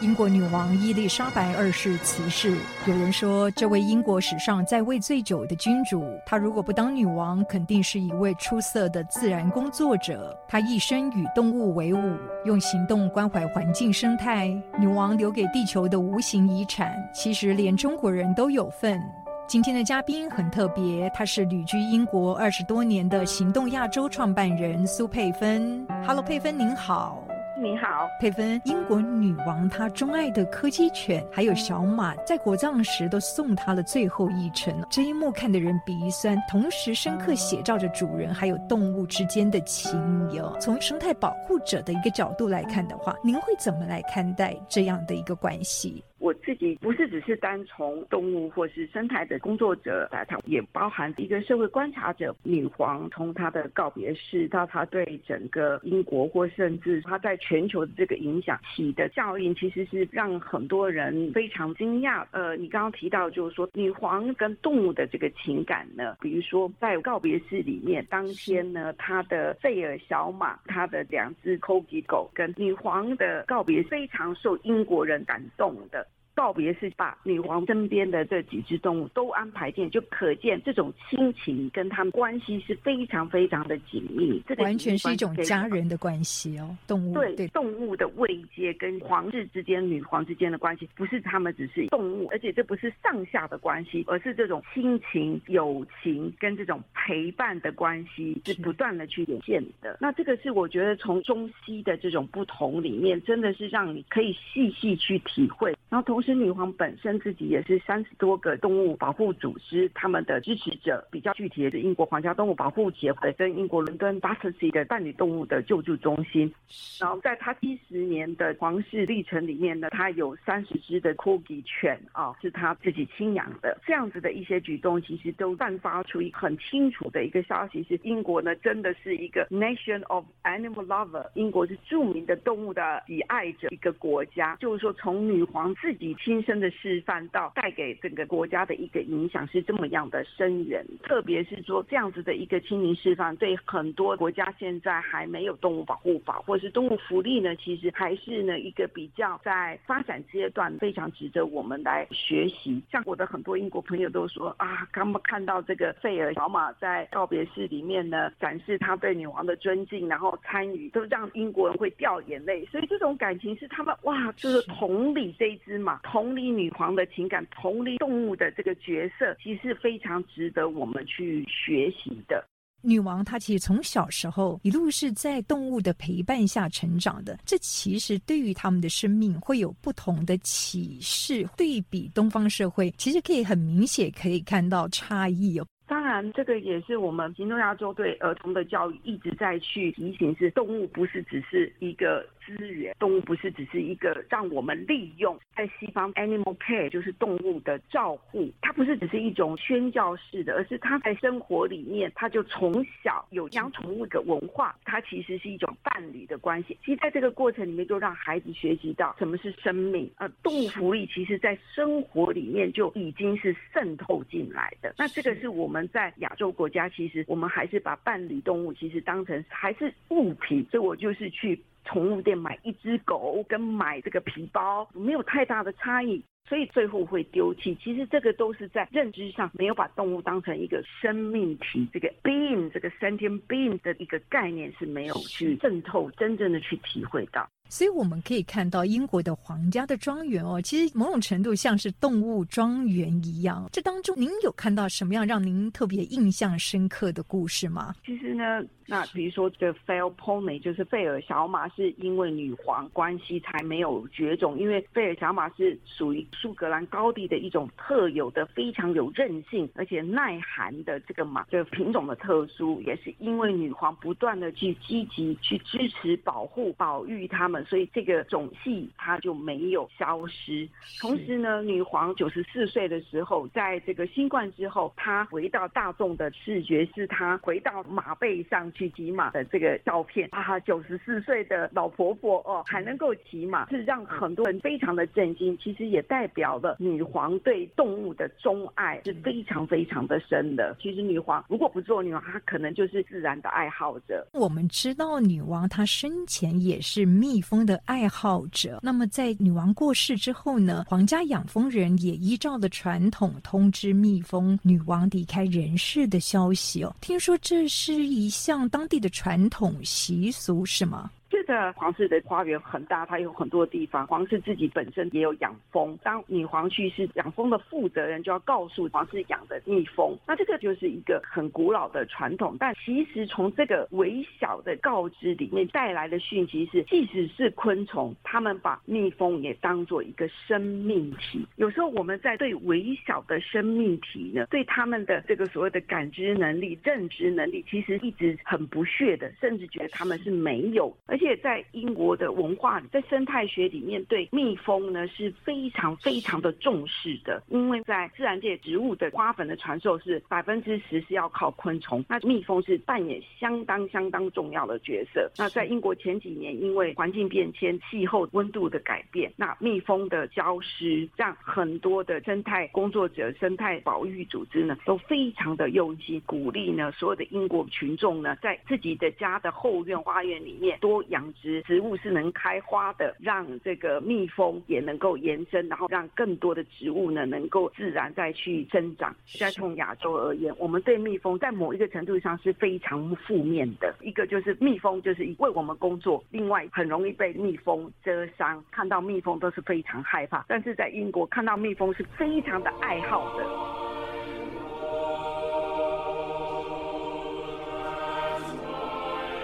英国女王伊丽莎白二世辞世，有人说，这位英国史上在位最久的君主，她如果不当女王，肯定是一位出色的自然工作者。她一生与动物为伍，用行动关怀环境生态。女王留给地球的无形遗产，其实连中国人都有份。今天的嘉宾很特别，她是旅居英国二十多年的行动亚洲创办人苏佩芬。Hello，佩芬您好。你好，佩芬，英国女王她钟爱的柯基犬还有小马，在国葬时都送她了最后一程。这一幕看得人鼻酸，同时深刻写照着主人还有动物之间的情谊。从生态保护者的一个角度来看的话，您会怎么来看待这样的一个关系？我自己不是只是单从动物或是生态的工作者来谈，也包含一个社会观察者。女皇从她的告别式到她对整个英国或甚至她在全球的这个影响起的效应，其实是让很多人非常惊讶。呃，你刚刚提到就是说女皇跟动物的这个情感呢，比如说在告别式里面，当天呢，她的费尔小马，她的两只柯基狗跟女皇的告别非常受英国人感动的。告别是把女皇身边的这几只动物都安排进，就可见这种亲情跟他们关系是非常非常的紧密。这个完全是一种家人的关系哦。动物对动物的慰藉跟皇室之间、女皇之间的关系，不是他们只是动物，而且这不是上下的关系，而是这种亲情、友情跟这种陪伴的关系是不断的去演现的。那这个是我觉得从中西的这种不同里面，真的是让你可以细细去体会，然后同时。女皇本身自己也是三十多个动物保护组织他们的支持者，比较具体的是英国皇家动物保护协会跟英国伦敦 Battersea 的伴侣动物的救助中心。然后在他七十年的皇室历程里面呢，他有三十只的 Corgi 犬啊，是他自己亲养的。这样子的一些举动，其实都散发出一很清楚的一个消息：是英国呢真的是一个 Nation of Animal Lover，英国是著名的动物的喜爱者一个国家。就是说，从女皇自己。亲身的示范到带给整个国家的一个影响是这么样的深远，特别是说这样子的一个亲民示范，对很多国家现在还没有动物保护法或者是动物福利呢，其实还是呢一个比较在发展阶段，非常值得我们来学习。像我的很多英国朋友都说啊，他们看到这个费尔小马在告别式里面呢展示他对女王的尊敬，然后参与，都让英国人会掉眼泪。所以这种感情是他们哇，就是同理这一同理女皇的情感，同理动物的这个角色，其实非常值得我们去学习的。女王她其实从小时候一路是在动物的陪伴下成长的，这其实对于他们的生命会有不同的启示。对比东方社会，其实可以很明显可以看到差异哦。当然，这个也是我们新东亚洲对儿童的教育一直在去提醒：是动物不是只是一个。资源动物不是只是一个让我们利用，在西方 animal care 就是动物的照护，它不是只是一种宣教式的，而是它在生活里面，它就从小有养宠物的文化，它其实是一种伴侣的关系。其实在这个过程里面，就让孩子学习到什么是生命。呃，动物福利其实在生活里面就已经是渗透进来的。那这个是我们在在亚洲国家，其实我们还是把伴侣动物其实当成还是物品，所以我就是去。宠物店买一只狗跟买这个皮包没有太大的差异，所以最后会丢弃。其实这个都是在认知上没有把动物当成一个生命体，这个 being 这个 sentient being 的一个概念是没有去渗透，真正的去体会到。所以我们可以看到，英国的皇家的庄园哦，其实某种程度像是动物庄园一样。这当中，您有看到什么样让您特别印象深刻的故事吗？其实呢，那比如说这个 Fair Pony，就是费尔小马，是因为女皇关系才没有绝种。因为费尔小马是属于苏格兰高地的一种特有的、非常有韧性而且耐寒的这个马，这个品种的特殊，也是因为女皇不断的去积极去支持、保护、保育它们。们，所以这个种系它就没有消失。同时呢，女皇九十四岁的时候，在这个新冠之后，她回到大众的视觉，是她回到马背上去骑马的这个照片。啊，九十四岁的老婆婆哦，还能够骑马，是让很多人非常的震惊。其实也代表了女皇对动物的钟爱是非常非常的深的。其实女皇如果不做女王，她可能就是自然的爱好者。我们知道女王她生前也是蜜蜂的爱好者。那么在女王过世之后呢，皇家养蜂人也依照的传统通知蜜蜂女王离开人世的消息哦。听说这是一项当地的传统习俗，是吗？这个皇室的花园很大，它有很多地方。皇室自己本身也有养蜂。当女皇去世，养蜂的负责人就要告诉皇室养的蜜蜂。那这个就是一个很古老的传统。但其实从这个微小的告知里面带来的讯息是，即使是昆虫，他们把蜜蜂也当做一个生命体。有时候我们在对微小的生命体呢，对他们的这个所谓的感知能力、认知能力，其实一直很不屑的，甚至觉得他们是没有。而且在英国的文化里，在生态学里面，对蜜蜂呢是非常非常的重视的。因为在自然界，植物的花粉的传授是百分之十是要靠昆虫，那蜜蜂是扮演相当相当重要的角色。那在英国前几年，因为环境变迁、气候温度的改变，那蜜蜂的消失，让很多的生态工作者、生态保育组织呢都非常的用心，鼓励呢所有的英国群众呢，在自己的家的后院、花园里面多养。养殖植物是能开花的，让这个蜜蜂也能够延伸，然后让更多的植物呢能够自然再去生长。在从亚洲而言，我们对蜜蜂在某一个程度上是非常负面的。一个就是蜜蜂就是为我们工作，另外很容易被蜜蜂蛰伤，看到蜜蜂都是非常害怕。但是在英国看到蜜蜂是非常的爱好的。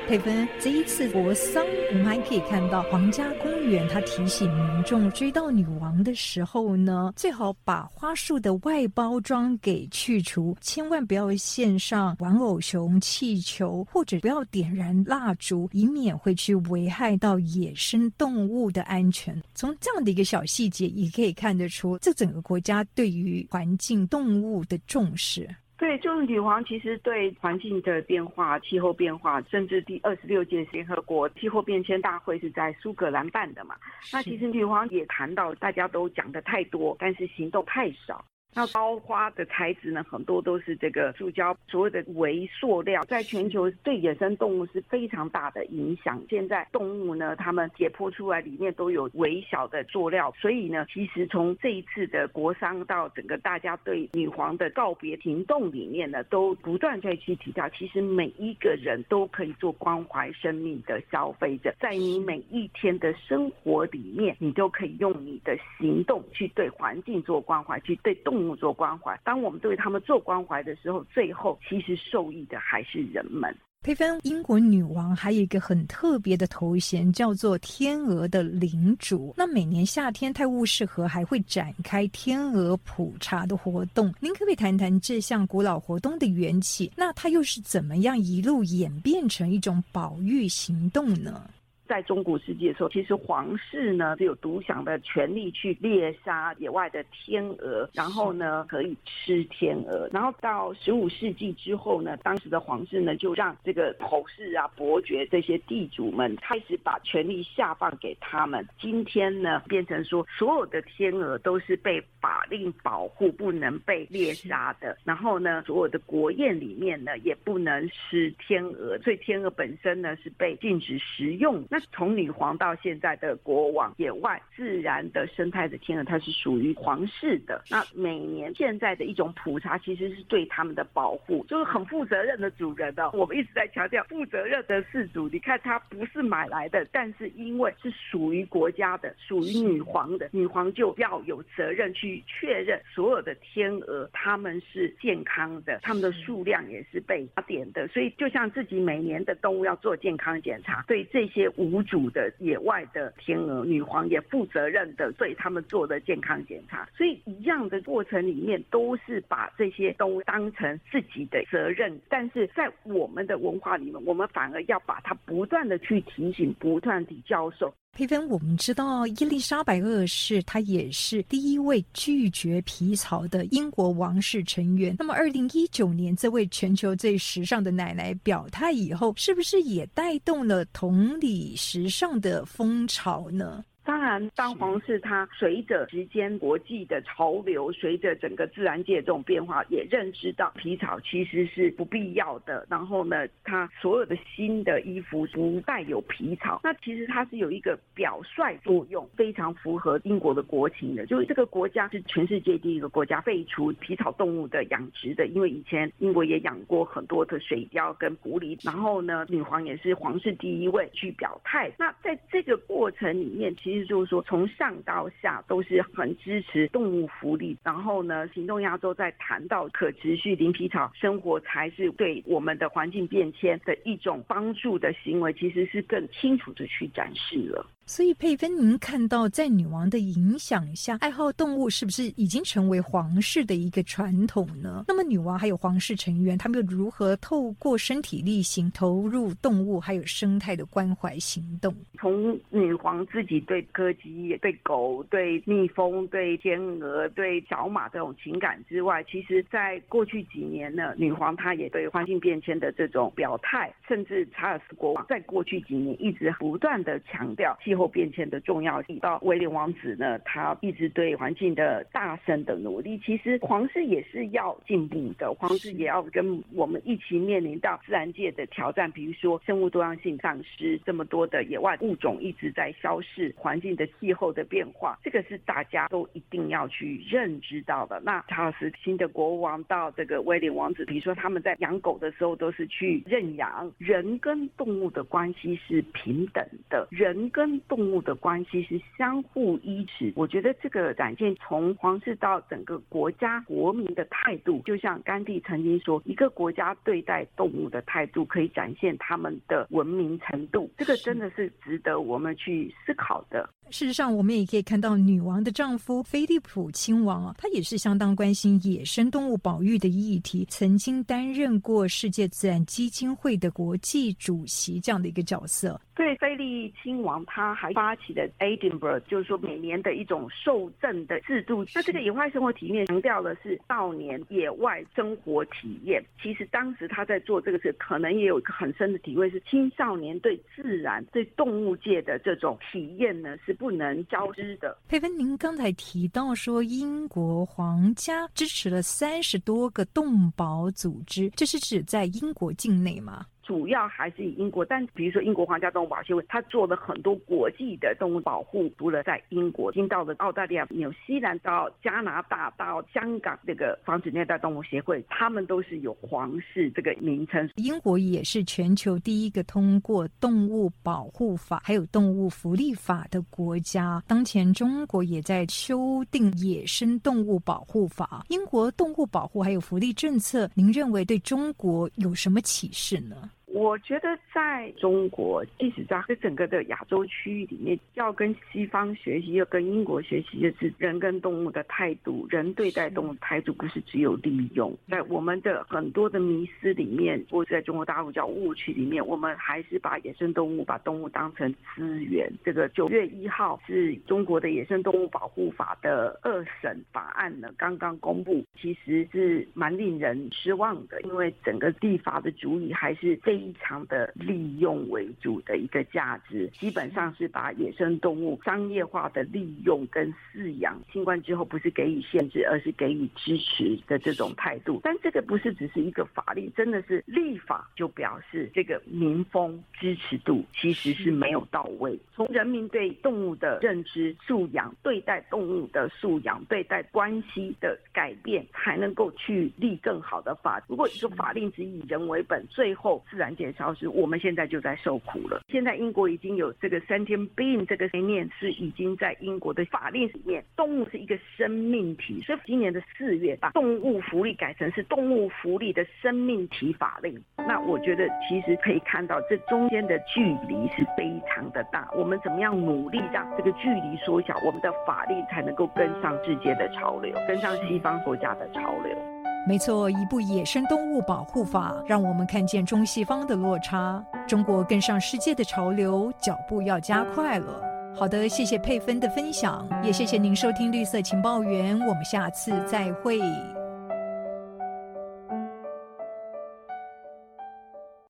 佩芬，这一次国丧，我们还可以看到皇家公园，它提醒民众追悼女王的时候呢，最好把花束的外包装给去除，千万不要献上玩偶熊、气球，或者不要点燃蜡烛，以免会去危害到野生动物的安全。从这样的一个小细节，也可以看得出，这整个国家对于环境、动物的重视。对，就是女皇其实对环境的变化、气候变化，甚至第二十六届联合国气候变迁大会是在苏格兰办的嘛？那其实女皇也谈到，大家都讲的太多，但是行动太少。那包花的材质呢，很多都是这个塑胶，所谓的微塑料，在全球对野生动物是非常大的影响。现在动物呢，它们解剖出来里面都有微小的塑料，所以呢，其实从这一次的国殇到整个大家对女皇的告别行动里面呢，都不断在去提到，其实每一个人都可以做关怀生命的消费者，在你每一天的生活里面，你都可以用你的行动去对环境做关怀，去对动做关怀，当我们对他们做关怀的时候，最后其实受益的还是人们。佩芬，英国女王还有一个很特别的头衔，叫做“天鹅的领主”。那每年夏天，泰晤士河还会展开天鹅普查的活动。您可不可以谈谈这项古老活动的缘起？那它又是怎么样一路演变成一种保育行动呢？在中古世纪的时候，其实皇室呢是有独享的权利去猎杀野外的天鹅，然后呢可以吃天鹅。然后到十五世纪之后呢，当时的皇室呢就让这个侯氏啊、伯爵这些地主们开始把权力下放给他们。今天呢变成说，所有的天鹅都是被法令保护，不能被猎杀的。然后呢，所有的国宴里面呢也不能吃天鹅，所以天鹅本身呢是被禁止食用。那从女皇到现在的国王，野外自然的生态的天鹅，它是属于皇室的。那每年现在的一种普查，其实是对他们的保护，就是很负责任的主人的。我们一直在强调负责任的事主。你看，他不是买来的，但是因为是属于国家的，属于女皇的，女皇就要有责任去确认所有的天鹅它们是健康的，它们的数量也是被打点的。所以，就像自己每年的动物要做健康检查，对这些。无无主的野外的天鹅，女皇也负责任的对他们做的健康检查，所以一样的过程里面都是把这些都当成自己的责任，但是在我们的文化里面，我们反而要把它不断的去提醒，不断的教授。佩芬，我们知道伊丽莎白二世，她也是第一位拒绝皮草的英国王室成员。那么，二零一九年这位全球最时尚的奶奶表态以后，是不是也带动了同理时尚的风潮呢？当然，当皇室它随着时间、国际的潮流，随着整个自然界这种变化，也认知到皮草其实是不必要的。然。后呢，它所有的新的衣服不带有皮草，那其实它是有一个表率作用，非常符合英国的国情的。就是这个国家是全世界第一个国家废除皮草动物的养殖的，因为以前英国也养过很多的水貂跟狐狸。然。后呢，女皇也是皇室第一位去表态。那在这个过程里面，其实。就是说，从上到下都是很支持动物福利。然后呢，行动亚洲在谈到可持续林皮草生活才是对我们的环境变迁的一种帮助的行为，其实是更清楚的去展示了。所以佩芬，您看到在女王的影响下，爱好动物是不是已经成为皇室的一个传统呢？那么，女王还有皇室成员，他们又如何透过身体力行投入动物还有生态的关怀行动？从女皇自己对柯基、对狗、对蜜蜂、对天鹅、对小马这种情感之外，其实在过去几年呢，女皇她也对环境变迁的这种表态，甚至查尔斯国王在过去几年一直不断的强调。后变迁的重要性，到威廉王子呢，他一直对环境的大声的努力。其实皇室也是要进步的，皇室也要跟我们一起面临到自然界的挑战，比如说生物多样性丧失，这么多的野外物种一直在消逝，环境的气候的变化，这个是大家都一定要去认知到的。那查尔斯新的国王到这个威廉王子，比如说他们在养狗的时候都是去认养，人跟动物的关系是平等的，人跟动物的关系是相互依持，我觉得这个展现从皇室到整个国家国民的态度，就像甘地曾经说，一个国家对待动物的态度可以展现他们的文明程度，这个真的是值得我们去思考的。事实上，我们也可以看到女王的丈夫菲利普亲王啊，他也是相当关心野生动物保育的议题，曾经担任过世界自然基金会的国际主席这样的一个角色。对，菲利亲王他还发起的 Edinburgh，就是说每年的一种受赠的制度。那这个野外生活体验强调的是少年野外生活体验。其实当时他在做这个事，可能也有一个很深的体会，是青少年对自然、对动物界的这种体验呢，是不能交织的。佩芬，您刚才提到说英国皇家支持了三十多个动保组织，这是指在英国境内吗？主要还是以英国，但比如说英国皇家动物保护协会，它做了很多国际的动物保护，除了在英国，已经到了澳大利亚、纽西兰到加拿大到香港，这个防止虐待动物协会，他们都是有皇室这个名称。英国也是全球第一个通过动物保护法还有动物福利法的国家。当前中国也在修订野生动物保护法。英国动物保护还有福利政策，您认为对中国有什么启示呢？我觉得在中国，即使在这整个的亚洲区域里面，要跟西方学习，要跟英国学习就是人跟动物的态度，人对待动物态度不是只有利用。在我们的很多的迷思里面，或者在中国大陆叫误区里面，我们还是把野生动物、把动物当成资源。这个九月一号是中国的野生动物保护法的二审法案呢，刚刚公布，其实是蛮令人失望的，因为整个立法的主意还是非。非常的利用为主的一个价值，基本上是把野生动物商业化的利用跟饲养。新冠之后不是给予限制，而是给予支持的这种态度。但这个不是只是一个法律，真的是立法就表示这个民风支持度其实是没有到位。从人民对动物的认知、素养、对待动物的素养、对待关系的改变，才能够去立更好的法。如果一个法令只以人为本，最后自然。减少时，我们现在就在受苦了。现在英国已经有这个 sentient being 这个概念，是已经在英国的法令里面，动物是一个生命体。所以今年的四月，把动物福利改成是动物福利的生命体法令。那我觉得其实可以看到，这中间的距离是非常的大。我们怎么样努力让这个距离缩小，我们的法律才能够跟上世界的潮流，跟上西方国家的潮流。没错，一部野生动物保护法，让我们看见中西方的落差。中国跟上世界的潮流，脚步要加快了。好的，谢谢佩芬的分享，也谢谢您收听绿色情报员，我们下次再会。